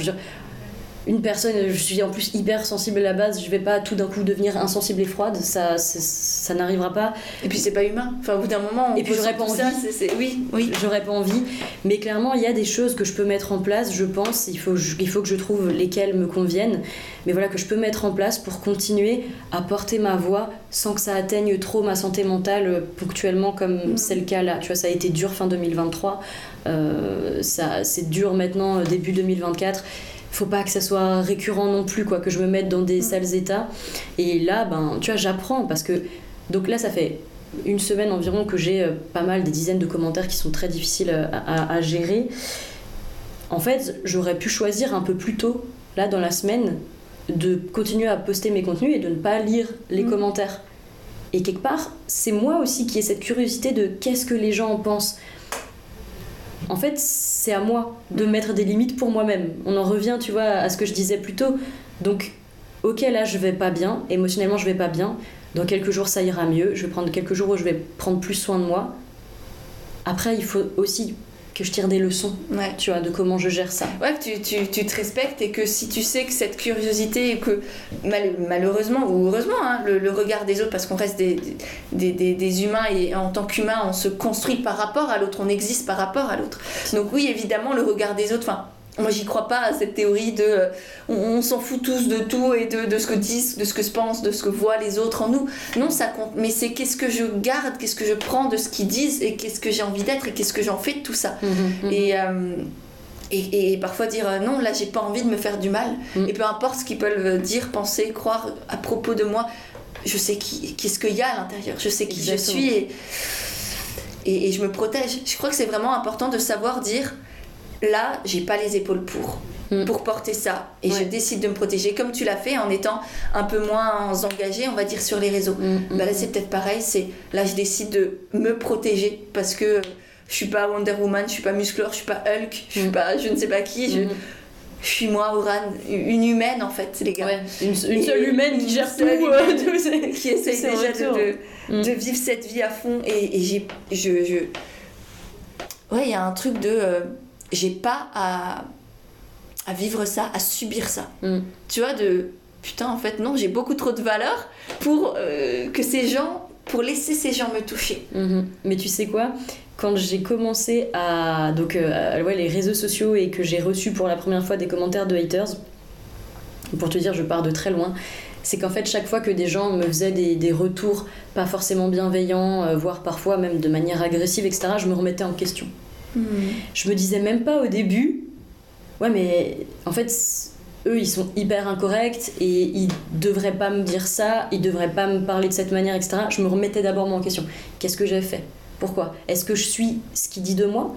une personne, je suis en plus hyper sensible à la base, je vais pas tout d'un coup devenir insensible et froide, ça, ça n'arrivera pas. Et puis c'est pas humain. Enfin, au bout d'un moment, on Et puis j'aurais pas ça, envie. c'est- c'est- Oui, oui. J'aurais pas envie, mais clairement il y a des choses que je peux mettre en place, je pense, il faut, il faut que je trouve lesquelles me conviennent, mais voilà que je peux mettre en place pour continuer à porter ma voix sans que ça atteigne trop ma santé mentale euh, ponctuellement comme Mm. c'est le cas là. Tu vois, ça a été dur fin 2023, euh, ça c'est dur maintenant euh, début 2024. Faut pas que ça soit récurrent non plus, quoi, que je me mette dans des Mm. sales états. Et là, ben, tu vois, j'apprends parce que donc là, ça fait une semaine environ que j'ai euh, pas mal, des dizaines de commentaires qui sont très difficiles euh, à, à- à gérer. En fait, j'aurais pu choisir un peu plus tôt, là dans la semaine, de continuer à poster mes contenus et de ne pas lire les Mm. commentaires. Et quelque part, c'est moi aussi qui ai cette curiosité de qu'est-ce que les gens en pensent. En fait, c'est à moi de mettre des limites pour moi-même. On en revient, tu vois, à ce que je disais plus tôt. Donc, ok, là, je vais pas bien, émotionnellement, je vais pas bien. Dans quelques jours, ça ira mieux. Je vais prendre quelques jours où je vais prendre plus soin de moi. Après, il faut aussi que je tire des leçons, Ouais. tu vois, de comment je gère ça. Ouais, que tu, tu, tu te respectes et que si tu sais que cette curiosité et que mal- malheureusement ou heureusement, hein, le, le regard des autres, parce qu'on reste des, des, des, des humains et en tant qu'humain, on se construit par rapport à l'autre, on existe par rapport à l'autre. Donc oui, évidemment, le regard des autres, enfin, moi j'y crois pas à cette théorie de euh, on, on s'en fout tous de tout et de, de ce que disent, de ce que se pensent, de ce que voient les autres en nous. Non, ça compte, mais c'est qu'est-ce que je garde, qu'est-ce que je prends de ce qu'ils disent et qu'est-ce que j'ai envie d'être et qu'est-ce que j'en fais de tout ça. Et, euh, et, et parfois dire euh, non, là j'ai pas envie de me faire du mal. Et peu importe ce qu'ils peuvent dire, penser, croire à propos de moi, je sais qui, qu'est-ce qu'il y a à l'intérieur, je sais qui Exactement. je suis et, et, et je me protège. Je crois que c'est vraiment important de savoir dire là j'ai pas les épaules pour. Mm. Pour porter ça, et je décide de me protéger comme tu l'as fait en étant un peu moins engagé, on va dire, sur les réseaux. Mm, Bah là c'est peut-être pareil, c'est là je décide de me protéger parce que je suis pas Wonder Woman, je suis pas muscleur, je suis pas Hulk, je suis Mm. pas je ne sais pas qui, je, je suis moi, Oran, une humaine en fait, les gars. Ouais, une, une seule Et- humaine qui gère tout. euh, qui essaye déjà de, de, Mm. de vivre cette vie à fond. Et, et j'ai. Je, je... Ouais, il y a un truc de. euh, j'ai pas à, à vivre ça, à subir ça. Mm. Tu vois, de. Putain, en fait, non, j'ai beaucoup trop de valeur pour euh, que ces gens. pour laisser ces gens me toucher. Mhm. Mais tu sais quoi? Quand j'ai commencé à donc euh, à- ouais, les réseaux sociaux et que j'ai reçu pour la première fois des commentaires de haters, pour te dire je pars de très loin, c'est qu'en fait chaque fois que des gens me faisaient des, des retours pas forcément bienveillants, euh, voire parfois même de manière agressive, etc., je me remettais en question. Je me disais même pas au début, ouais mais en fait eux ils sont hyper incorrects et ils devraient pas me dire ça, ils devraient pas me parler de cette manière, etc. Je me remettais d'abord moi en question. Qu'est-ce que j'ai fait? Pourquoi? Est-ce que je suis ce qu'il dit de moi?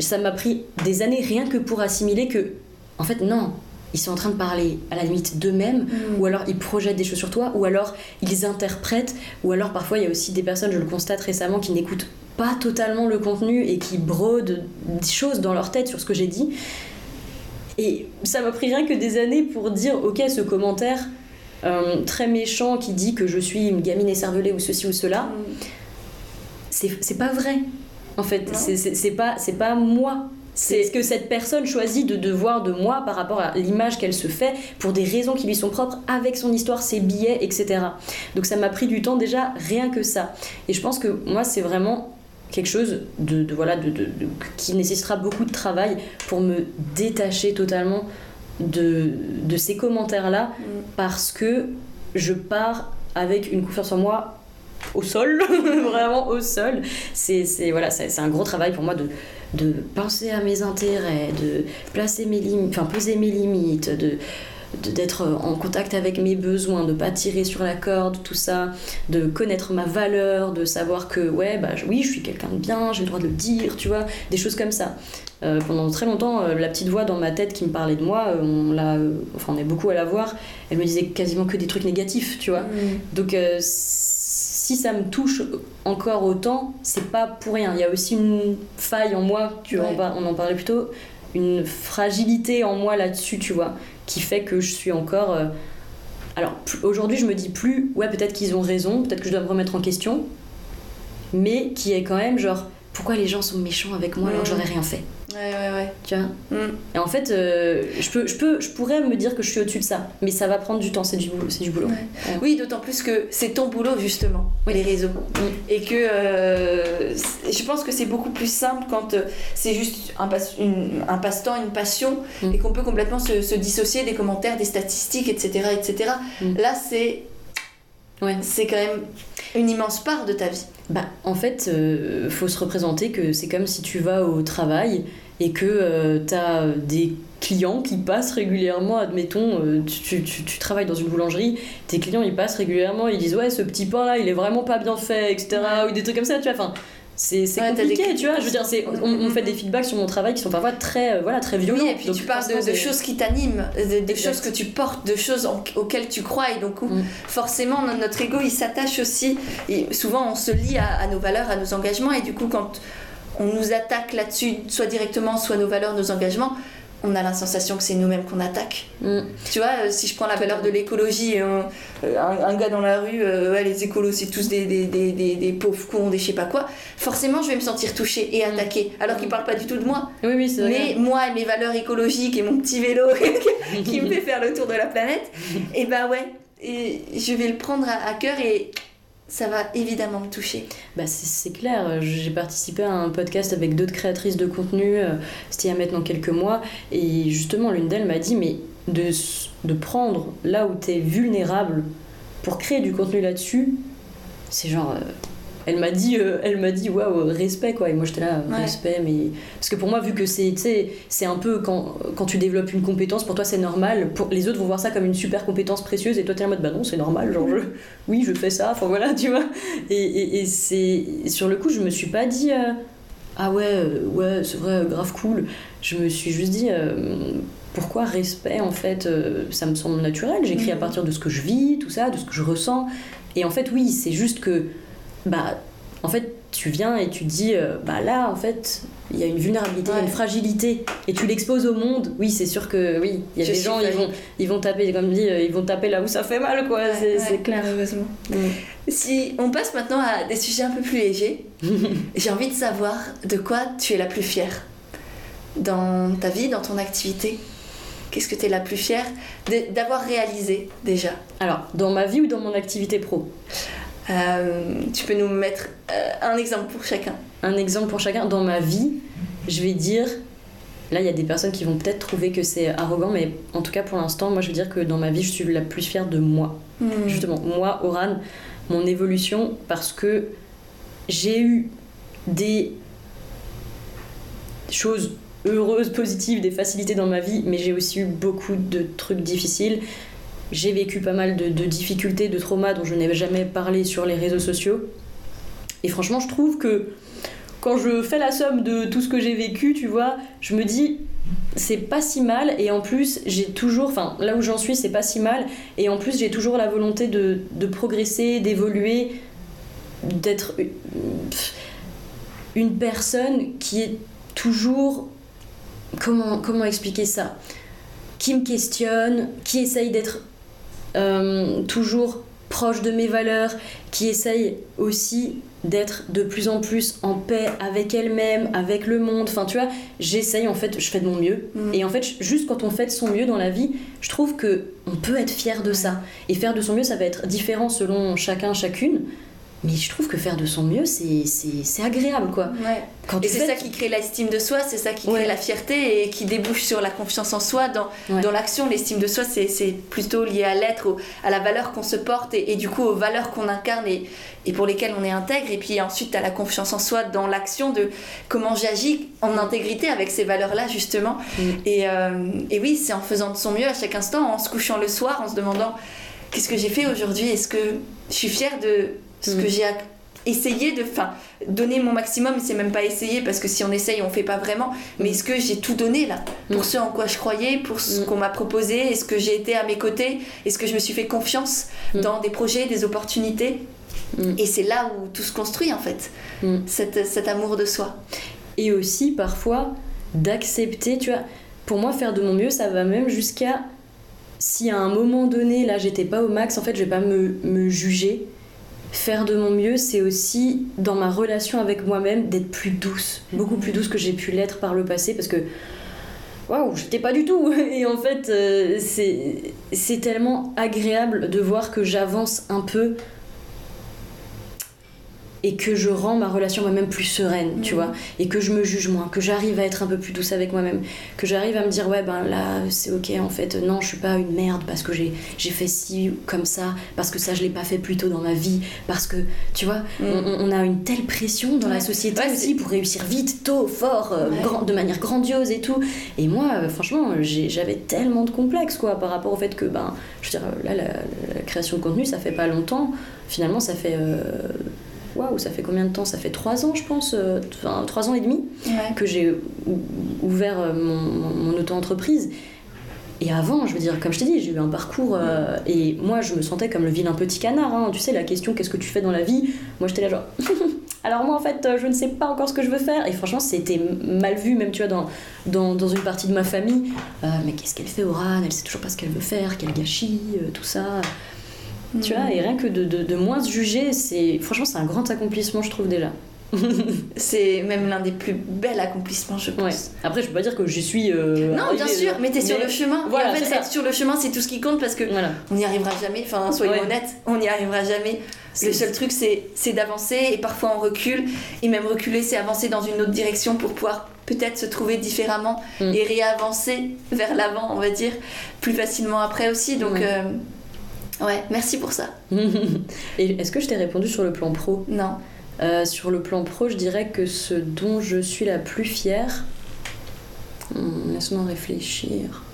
Ça m'a pris des années rien que pour assimiler que, en fait non, ils sont en train de parler à la limite d'eux-mêmes, ou alors ils projettent des choses sur toi, ou alors ils interprètent, ou alors parfois il y a aussi des personnes, je le constate récemment, qui n'écoutent pas totalement le contenu et qui brodent des choses dans leur tête sur ce que j'ai dit. Et ça m'a pris rien que des années pour dire, ok, ce commentaire euh, très méchant qui dit que je suis une gamine écervelée ou ceci ou cela, c'est pas vrai. En fait, c'est- pas, c'est pas moi. C'est ce que cette personne choisit de devoir de moi par rapport à l'image qu'elle se fait pour des raisons qui lui sont propres, avec son histoire, ses billets, etc. Donc ça m'a pris du temps déjà, rien que ça. Et je pense que moi, c'est vraiment quelque chose de, de- voilà, de, qui nécessitera beaucoup de travail pour me détacher totalement de, de ces commentaires-là parce que je pars avec une confiance en moi au sol, vraiment au sol. C'est c'est- voilà, c'est un gros travail pour moi de, de penser à mes intérêts, de placer mes limites, enfin poser mes limites, de- d'être en contact avec mes besoins, de pas tirer sur la corde, tout ça, de connaître ma valeur, de savoir que ouais bah oui je suis quelqu'un de bien, j'ai le droit de le dire, tu vois, des choses comme ça. Euh, pendant très longtemps, euh, la petite voix dans ma tête qui me parlait de moi, euh, on l'a, enfin on est beaucoup à la voir, elle me disait quasiment que des trucs négatifs, tu vois. Donc euh, si ça me touche encore autant, c'est pas pour rien. Il y a aussi une faille en moi, tu vois, Ouais. on en parlait plutôt, une fragilité en moi là-dessus, tu vois, qui fait que je suis encore. euh, Alors aujourd'hui, je me dis plus, ouais, peut-être qu'ils ont raison, peut-être que je dois me remettre en question, mais qui est quand même genre, pourquoi les gens sont méchants avec moi alors que j'aurais rien fait, Ouais, ouais, ouais. tu vois Mm. Et en fait, euh, je, peux, je, peux, je pourrais me dire que je suis au-dessus de ça, mais ça va prendre du temps, c'est du boulot. C'est du boulot. Ouais. Oui, d'autant plus que c'est ton boulot justement, les réseaux. Mm. Et que euh, je pense que c'est beaucoup plus simple quand euh, c'est juste un, passe- une- un passe-temps, une passion, Mm. et qu'on peut complètement se, se dissocier des commentaires, des statistiques, etc. etc. Là, c'est Ouais. c'est quand même une immense part de ta vie. Bah, en fait, euh, faut se représenter que c'est comme si tu vas au travail et que euh, t'as des clients qui passent régulièrement, admettons, euh, tu, tu- tu travailles dans une boulangerie, tes clients ils passent régulièrement, ils disent ouais ce petit pain là il est vraiment pas bien fait, etc. Ou des trucs comme ça, tu vois. Enfin, c'est Ouais, des compliqué, tu vois. Je veux dire, c'est, on, on fait des feedbacks sur mon travail qui sont parfois très, euh, voilà, très violents. Oui, et puis Donc, tu parles de, choses qui t'animent, de, des choses que tu portes, de choses en- auxquelles tu crois. Et donc, Mm. forcément, no- notre ego, il s'attache aussi. Et souvent, on se lie à, à nos valeurs, à nos engagements. Et du coup, quand on nous attaque là-dessus, soit directement, soit nos valeurs, nos engagements, on a la sensation que c'est nous-mêmes qu'on attaque. Mm. Tu vois, euh, si je prends la valeur de l'écologie, et un, euh, un- un gars dans la rue, euh, ouais, les écolos, c'est tous des, des, des, des, pauvres cons, des je sais pas quoi, forcément, je vais me sentir touchée et attaquée. Alors qu'il parle pas du tout de moi. Oui, oui, c'est Mais vrai. moi et mes valeurs écologiques et mon petit vélo qui me fait faire le tour de la planète, et ben ouais, et je vais le prendre à, à cœur et ça va évidemment me toucher. Bah, c'est clair, j'ai participé à un podcast avec d'autres créatrices de contenu, euh, c'était il y a maintenant quelques mois, et justement l'une d'elles m'a dit, mais de, de prendre là où t'es vulnérable pour créer du contenu là-dessus, c'est genre... euh, elle m'a dit, euh, elle m'a dit, waouh, respect quoi. Et moi j'étais là, Ouais. respect, mais parce que pour moi vu que c'est, c'est un peu quand, quand tu développes une compétence, pour toi c'est normal. Pour les autres vont voir ça comme une super compétence précieuse, et toi t'es en mode bah non c'est normal, genre je, oui je fais ça. Enfin voilà, tu vois. Et, et, et c'est sur le coup je me suis pas dit euh, ah ouais euh, ouais c'est vrai grave cool. Je me suis juste dit euh, pourquoi respect en fait euh, ça me semble naturel. J'écris à Mhm. partir de ce que je vis, tout ça, de ce que je ressens. Et en fait oui c'est juste que bah en fait tu viens et tu dis, euh, bah là, en fait, il y a une vulnérabilité, il y a une fragilité, et tu l'exposes au monde. Oui, c'est sûr que oui, il y a Je des gens, ils vont, ils vont taper, comme dit, euh, ils vont taper là où ça fait mal, quoi. c'est Ouais, c'est ouais, clair. malheureusement. Mm. Si on passe maintenant à des sujets un peu plus légers, j'ai envie de savoir de quoi tu es la plus fière dans ta vie, dans ton activité. Qu'est-ce que tu es la plus fière d'avoir réalisé déjà? Alors, dans ma vie ou dans mon activité pro? Tu peux nous mettre euh, un exemple pour chacun. Un exemple pour chacun. Dans ma vie, je vais dire. Là, il y a des personnes qui vont peut-être trouver que c'est arrogant, mais en tout cas, pour l'instant, moi, je veux dire que dans ma vie, je suis la plus fière de moi. Justement, moi, Oran, mon évolution, parce que j'ai eu des choses heureuses, positives, des facilités dans ma vie, mais j'ai aussi eu beaucoup de trucs difficiles. J'ai vécu pas mal de, difficultés, de traumas dont je n'ai jamais parlé sur les réseaux sociaux. Et franchement, je trouve que quand je fais la somme de tout ce que j'ai vécu, tu vois, je me dis, c'est pas si mal. Et en plus, j'ai toujours, enfin, là où j'en suis, c'est pas si mal. Et en plus, j'ai toujours la volonté de, de progresser, d'évoluer, d'être une personne qui est toujours. Comment, comment expliquer ça? Qui me questionne, qui essaye d'être euh, toujours proche de mes valeurs, qui essaye aussi d'être de plus en plus en paix avec elle-même, avec le monde. Enfin, tu vois, j'essaye en fait, je fais de mon mieux. Mm. Et en fait, juste quand on fait de son mieux dans la vie, je trouve que on peut être fier de ça. Et faire de son mieux, ça va être différent selon chacun, chacune. Mais je trouve que faire de son mieux, c'est agréable, quoi. Ouais. Quand Et c'est fais- ça qui crée l'estime de soi, c'est ça qui crée Ouais. la fierté et qui débouche sur la confiance en soi dans, Ouais. dans l'action. L'estime de soi, c'est plutôt lié à l'être, à la valeur qu'on se porte et, et du coup aux valeurs qu'on incarne et, et pour lesquelles on est intègre. Et puis ensuite, tu as la confiance en soi dans l'action de comment j'agis en intégrité avec ces valeurs-là, justement. Mm. Et, euh, et oui, c'est en faisant de son mieux à chaque instant, en se couchant le soir, en se demandant qu'est-ce que j'ai fait aujourd'hui? Est-ce que je suis fière de ce Mm. que j'ai ac- essayé de enfin donner mon maximum c'est même pas essayer parce que si on essaye on fait pas vraiment mais Mm. est-ce que j'ai tout donné là? Pour Mm. ce en quoi je croyais pour ce Mm. qu'on m'a proposé est-ce que j'ai été à mes côtés? Est-ce que je me suis fait confiance Mm. dans des projets des opportunités? Mm. et c'est là où tout se construit en fait Mm. cet, cet amour de soi et aussi parfois d'accepter, tu vois, pour moi faire de mon mieux, ça va même jusqu'à si à un moment donné, là j'étais pas au max, en fait je vais pas me, me juger. Faire de mon mieux, c'est aussi dans ma relation avec moi-même d'être plus douce, beaucoup plus douce que j'ai pu l'être par le passé parce que waouh, j'étais pas du tout. Et en fait, euh, c'est c'est tellement agréable de voir que j'avance un peu et que je rends ma relation moi-même plus sereine, tu Mhm. vois, et que je me juge moins, que j'arrive à être un peu plus douce avec moi-même, que j'arrive à me dire ouais ben là c'est ok en fait non je suis pas une merde parce que j'ai j'ai fait ci comme ça parce que ça je l'ai pas fait plus tôt dans ma vie parce que tu vois Mm. on, on a une telle pression dans la société Ouais, aussi pour réussir vite tôt fort euh, Ouais. grand- de manière grandiose et tout et moi euh, franchement j'ai- j'avais tellement de complexes quoi par rapport au fait que ben je veux dire là la, la création de contenu ça fait pas longtemps finalement ça fait euh, Waouh, ça fait combien de temps? Ça fait trois ans, je pense, euh, enfin trois ans et demi ouais. que j'ai ou- ouvert euh, mon, mon, mon auto-entreprise. Et avant, je veux dire, comme je t'ai dit, j'ai eu un parcours euh, et moi je me sentais comme le vilain petit canard. hein. Tu sais, la question qu'est-ce que tu fais dans la vie? Moi j'étais là genre. Alors moi en fait je ne sais pas encore ce que je veux faire et franchement c'était mal vu même tu vois dans, dans, dans une partie de ma famille Euh, mais qu'est-ce qu'elle fait Oran? Elle sait toujours pas ce qu'elle veut faire quel gâchis euh, tout ça tu vois et rien que de, de, de moins se juger c'est franchement c'est un grand accomplissement je trouve déjà c'est même l'un des plus bels accomplissements je pense Ouais. Après, je peux pas dire que je suis. euh, non bien sûr mais t'es sur le chemin voilà, en fait sur le chemin c'est tout ce qui compte parce que Voilà. on n'y arrivera jamais enfin soyons Ouais. honnêtes on n'y arrivera jamais Le seul truc, c'est c'est d'avancer et parfois on recule. Et même reculer, c'est avancer dans une autre direction pour pouvoir peut-être se trouver différemment Mm. et réavancer vers l'avant, on va dire, plus facilement après aussi. Donc, Ouais. euh, ouais, merci pour ça. Et est-ce que je t'ai répondu sur le plan pro? Non. Euh, Sur le plan pro, je dirais que ce dont je suis la plus fière. Hmm, Laisse-moi réfléchir.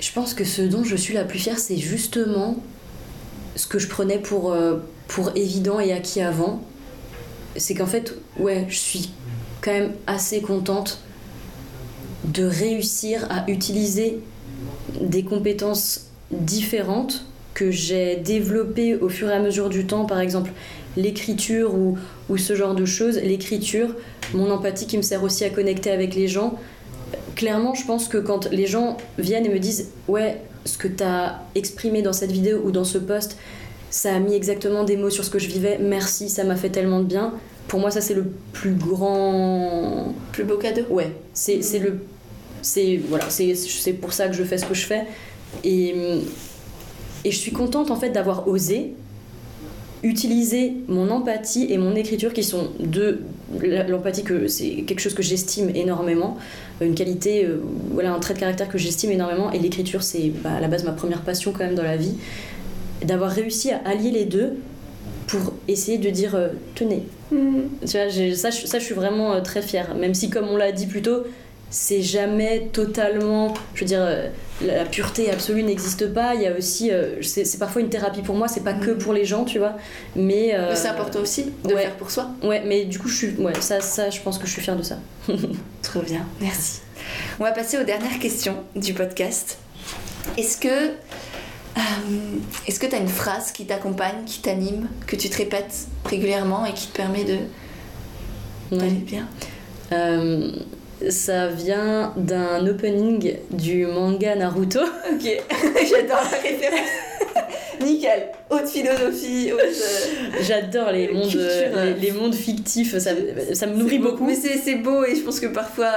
Je pense que ce dont je suis la plus fière, c'est justement ce que je prenais pour, euh, pour évident et acquis avant. C'est qu'en fait, ouais, je suis quand même assez contente de réussir à utiliser des compétences différentes que j'ai développées au fur et à mesure du temps. Par exemple, l'écriture ou, ou ce genre de choses, l'écriture, mon empathie qui me sert aussi à connecter avec les gens. Clairement, je pense que quand les gens viennent et me disent Ouais, ce que tu as exprimé dans cette vidéo ou dans ce post, ça a mis exactement des mots sur ce que je vivais, merci, ça m'a fait tellement de bien. Pour moi, ça, c'est le plus grand. Plus beau cadeau Ouais, c'est le. C'est voilà, pour ça que je fais ce que je fais. Et, et je suis contente en fait d'avoir osé utiliser mon empathie et mon écriture qui sont deux l'empathie que c'est quelque chose que j'estime énormément une qualité euh, voilà un trait de caractère que j'estime énormément et l'écriture c'est bah, à la base ma première passion quand même dans la vie d'avoir réussi à allier les deux pour essayer de dire euh, tenez Mm. tu vois, ça, je- ça, je suis vraiment euh, très fière. Même si, comme on l'a dit plus tôt, c'est jamais totalement. Je veux dire, euh, la pureté absolue n'existe pas. Il y a aussi. euh, c'est parfois une thérapie pour moi, c'est pas que Mm. pour les gens, tu vois. Mais. euh, Mais c'est important aussi de ouais. faire pour soi. Ouais, mais du coup, je suis. Ouais, ça, ça, je pense que je suis fière de ça. Trop bien, merci. On va passer aux dernières questions du podcast. Est-ce que euh, est-ce que tu as une phrase qui t'accompagne, qui t'anime, que tu te répètes régulièrement et qui te permet de Ouais. d'aller bien? Euh, ça vient d'un opening du manga Naruto. Ok, j'adore la référence. Nickel, haute philosophie, haute. euh, J'adore les mondes, Culture, les, les mondes fictifs, ça, ça me nourrit beaucoup. Mais c'est beau et je pense que parfois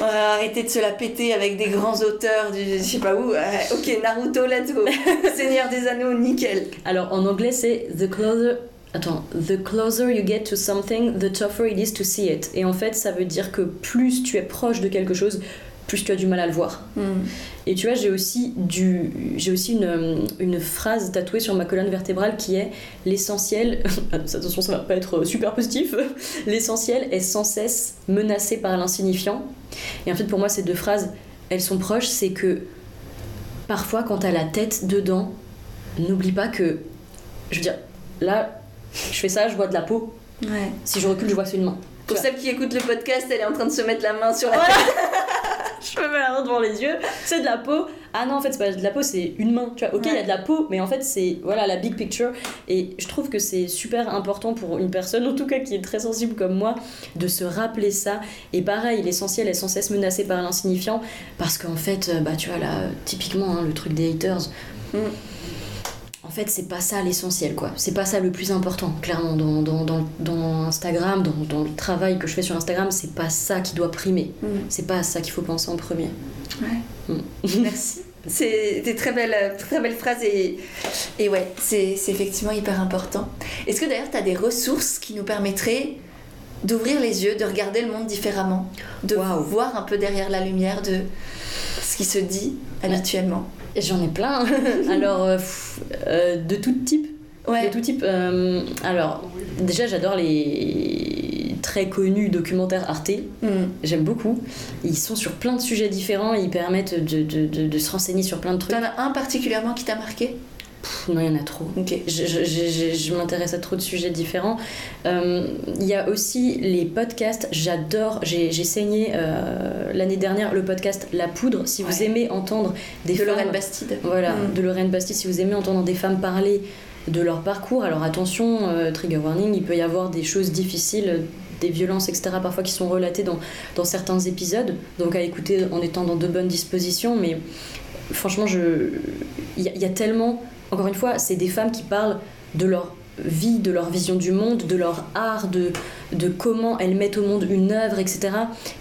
on va arrêter de se la péter avec des grands auteurs du je sais pas où. Euh, ok, Naruto, let's go. Seigneur des Anneaux, nickel. Alors en anglais c'est the closer attends the closer you get to something the tougher it is to see it. Et en fait ça veut dire que plus tu es proche de quelque chose plus tu as du mal à le voir. Hmm. et tu vois j'ai aussi du j'ai aussi une, une phrase tatouée sur ma colonne vertébrale qui est l'essentiel attention ça va pas être super positif. L'essentiel est sans cesse menacé par l'insignifiant et en fait pour moi ces deux phrases elles sont proches c'est que parfois quand t'as la tête dedans n'oublie pas que je veux dire là je fais ça je vois de la peau Ouais. si je recule je vois que c'est une main Pour Tu vois. celle qui écoute le podcast, elle est en train de se mettre la main sur la Voilà. tête. je me mets la main devant les yeux, c'est de la peau. Ah non, en fait, c'est pas de la peau, c'est une main. Tu vois, ok, il y a de la peau, mais en fait, c'est voilà la big picture. Et je trouve que c'est super important pour une personne, en tout cas qui est très sensible comme moi, de se rappeler ça. Et pareil, l'essentiel est sans cesse menacé par l'insignifiant, parce qu'en fait, euh, bah tu vois là, typiquement hein, le truc des haters. Mm. En fait, c'est pas ça l'essentiel, quoi. C'est pas ça le plus important, clairement. Dans, dans, dans, dans Instagram, dans, le travail que je fais sur Instagram, c'est pas ça qui doit primer. Hmm. C'est pas à ça qu'il faut penser en premier. Ouais. Mm. Merci. C'est des très belles, très belles phrases et, et ouais, c'est effectivement hyper important. Est-ce que d'ailleurs tu as des ressources qui nous permettraient d'ouvrir les yeux, de regarder le monde différemment, de voir un peu derrière la lumière de ce qui se dit habituellement J'en ai plein. alors, euh, euh, de tout type. De Ouais. tout type. euh, alors, déjà, j'adore les très connus documentaires Arte. Hmm. J'aime beaucoup. Ils sont sur plein de sujets différents. Ils permettent de, de, de- de se renseigner sur plein de trucs. T'en as un particulièrement qui t'a marqué? Pff, non, il y en a trop. Ok. Je, je- je- m'intéresse à trop de sujets différents. Euh, Il y a aussi les podcasts. J'adore. J'ai saigné euh, l'année dernière le podcast La Poudre. Si vous aimez entendre des De femmes- Lorraine Bastide. Voilà, Mm. de Lorraine Bastide, si vous aimez entendre des femmes parler de leur parcours, alors attention, euh, trigger warning, il peut y avoir des choses difficiles, des violences, etc., parfois qui sont relatées dans, dans certains épisodes, donc à écouter en étant dans de bonnes dispositions, mais franchement, y, il y a tellement, encore une fois, c'est des femmes qui parlent de leur vie, de leur vision du monde, de leur art, de, de comment elles mettent au monde une œuvre, etc.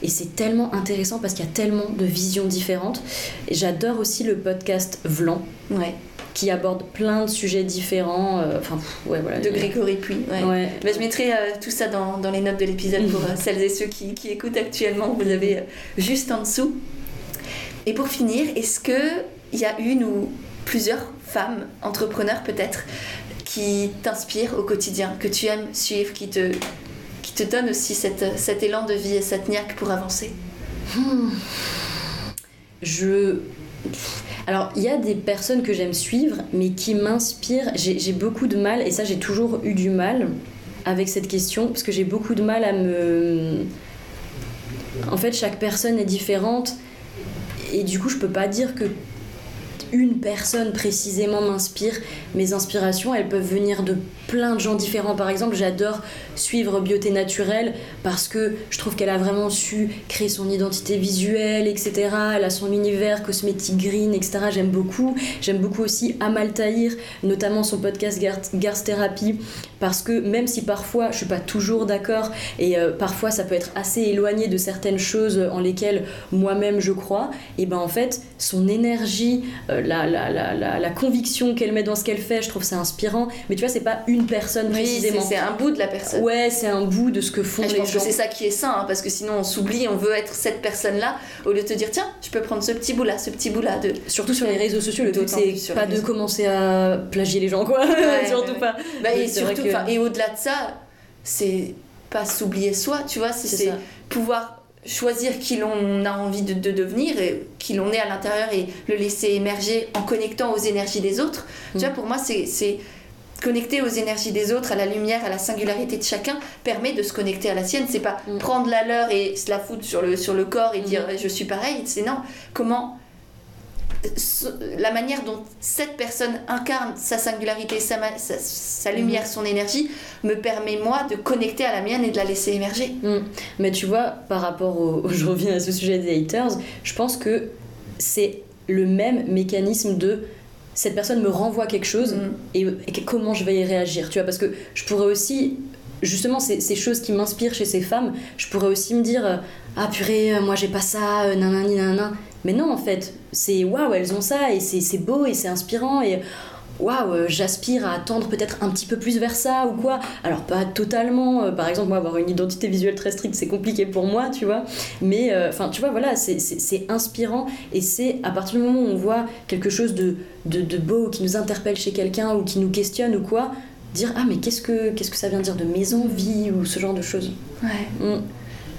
Et c'est tellement intéressant parce qu'il y a tellement de visions différentes. J'adore aussi le podcast Vlan Ouais. qui aborde plein de sujets différents. euh, Enfin, pff, ouais, voilà. De Grégory Puy. Ouais. Ouais. Bah, je mettrai euh, tout ça dans, dans les notes de l'épisode pour euh, celles et ceux qui, qui écoutent actuellement. Vous avez juste en dessous. Et pour finir, est-ce qu'il y a une ou plusieurs femmes, entrepreneurs peut-être, qui t'inspirent au quotidien, que tu aimes suivre, qui te, qui te donnent aussi cet élan de vie et cette niaque pour avancer Je. Alors, il y a des personnes que j'aime suivre, mais qui m'inspirent. J'ai beaucoup de mal, et ça, j'ai toujours eu du mal avec cette question, parce que j'ai beaucoup de mal à me. En fait, chaque personne est différente, et du coup, je peux pas dire que. Une personne précisément m'inspire. Mes inspirations, elles peuvent venir de plein de gens différents. Par exemple, j'adore suivre Beauté Naturelle parce que je trouve qu'elle a vraiment su créer son identité visuelle, etc. Elle a son univers cosmétique green, etc. J'aime beaucoup. J'aime beaucoup aussi Amal Tahir, notamment son podcast Garth Therapy, parce que même si parfois je suis pas toujours d'accord et euh, parfois ça peut être assez éloigné de certaines choses en lesquelles moi-même je crois, et ben en fait son énergie, euh, la, la, la, la, conviction qu'elle met dans ce qu'elle fait, je trouve ça inspirant. Mais tu vois, c'est pas une personne précisément. c'est un bout de la personne. Ouais, c'est un bout de ce que font les gens. Je pense que c'est ça qui est sain, hein, parce que sinon on s'oublie, on veut être cette personne-là, au lieu de te dire tiens, je peux prendre ce petit bout-là, ce petit bout-là. De... Surtout sur les réseaux sociaux, le but c'est pas de commencer à plagier les gens, quoi. surtout pas. Bah, et, surtout, et au-delà de ça, c'est pas s'oublier soi, tu vois, c'est pouvoir choisir qui l'on a envie de, devenir, et qui l'on est à l'intérieur et le laisser émerger en connectant aux énergies des autres. Tu vois, mm. pour moi, c'est connecter aux énergies des autres, à la lumière, à la singularité de chacun, permet de se connecter à la sienne. C'est pas mm. prendre la leur et se la foutre sur le, sur le corps et mm. dire je suis pareil. C'est non, comment la manière dont cette personne incarne sa singularité, sa, sa, lumière, mhm. son énergie, me permet moi de connecter à la mienne et de la laisser émerger. Mhm. Mais tu vois, par rapport au, Je reviens à ce sujet des haters, je pense que c'est le même mécanisme de cette personne me renvoie quelque chose mhm. et, comment je vais y réagir. Tu vois, parce que je pourrais aussi justement ces, ces choses qui m'inspirent chez ces femmes, je pourrais aussi me dire ah purée, moi j'ai pas ça, euh, nanani nanana. Mais non, en fait, c'est waouh, elles ont ça et c'est beau et c'est inspirant et waouh, euh, j'aspire à tendre peut-être un petit peu plus vers ça ou quoi. Alors, pas totalement, euh, par exemple, moi, avoir une identité visuelle très stricte, c'est compliqué pour moi, tu vois. Mais, euh, enfin, tu vois, voilà, c'est inspirant et c'est à partir du moment où on voit quelque chose de, de, beau qui nous interpelle chez quelqu'un ou qui nous questionne ou quoi, dire ah, mais qu'est-ce que, qu'est-ce que ça vient dire de mes envies? ou ce genre de choses. Ouais. Mm.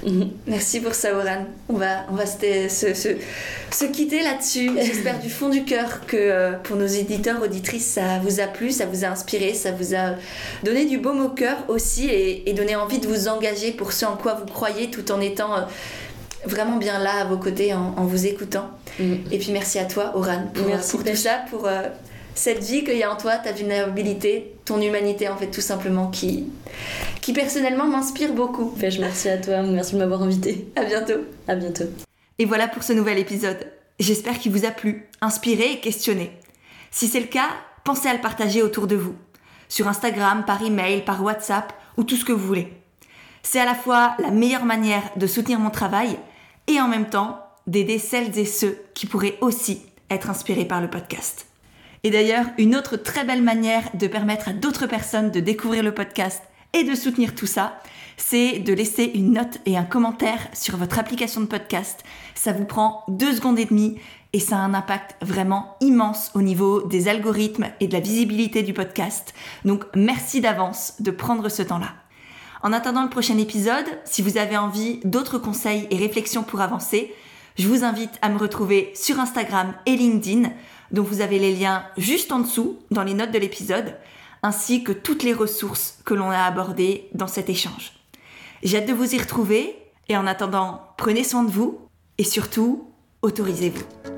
Merci pour ça, Oran. On va, on va se, se, se quitter là-dessus. J'espère du fond du cœur que euh, pour nos éditeurs, auditrices, ça vous a plu, ça vous a inspiré, ça vous a donné du baume au cœur aussi et, donné envie de vous engager pour ce en quoi vous croyez tout en étant euh, vraiment bien là à vos côtés en, vous écoutant. Mhm. Et puis merci à toi, Oran, pour, pour tout ça, pour euh, cette vie qu'il y a en toi, ta vulnérabilité, ton humanité en fait tout simplement qui, qui personnellement m'inspire beaucoup. merci à toi, merci de m'avoir invité. À bientôt. À bientôt. Et voilà pour ce nouvel épisode. J'espère qu'il vous a plu, inspiré et questionné. Si c'est le cas, pensez à le partager autour de vous. Sur Instagram, par email, par WhatsApp ou tout ce que vous voulez. C'est à la fois la meilleure manière de soutenir mon travail et en même temps d'aider celles et ceux qui pourraient aussi être inspirés par le podcast. Et d'ailleurs, une autre très belle manière de permettre à d'autres personnes de découvrir le podcast et de soutenir tout ça, c'est de laisser une note et un commentaire sur votre application de podcast. Ça vous prend deux secondes et demie et ça a un impact vraiment immense au niveau des algorithmes et de la visibilité du podcast. Donc merci d'avance de prendre ce temps-là. En attendant le prochain épisode, si vous avez envie d'autres conseils et réflexions pour avancer, je vous invite à me retrouver sur Instagram et LinkedIn donc vous avez les liens juste en dessous dans les notes de l'épisode, ainsi que toutes les ressources que l'on a abordées dans cet échange. J'ai hâte de vous y retrouver et en attendant, prenez soin de vous et surtout, autorisez-vous.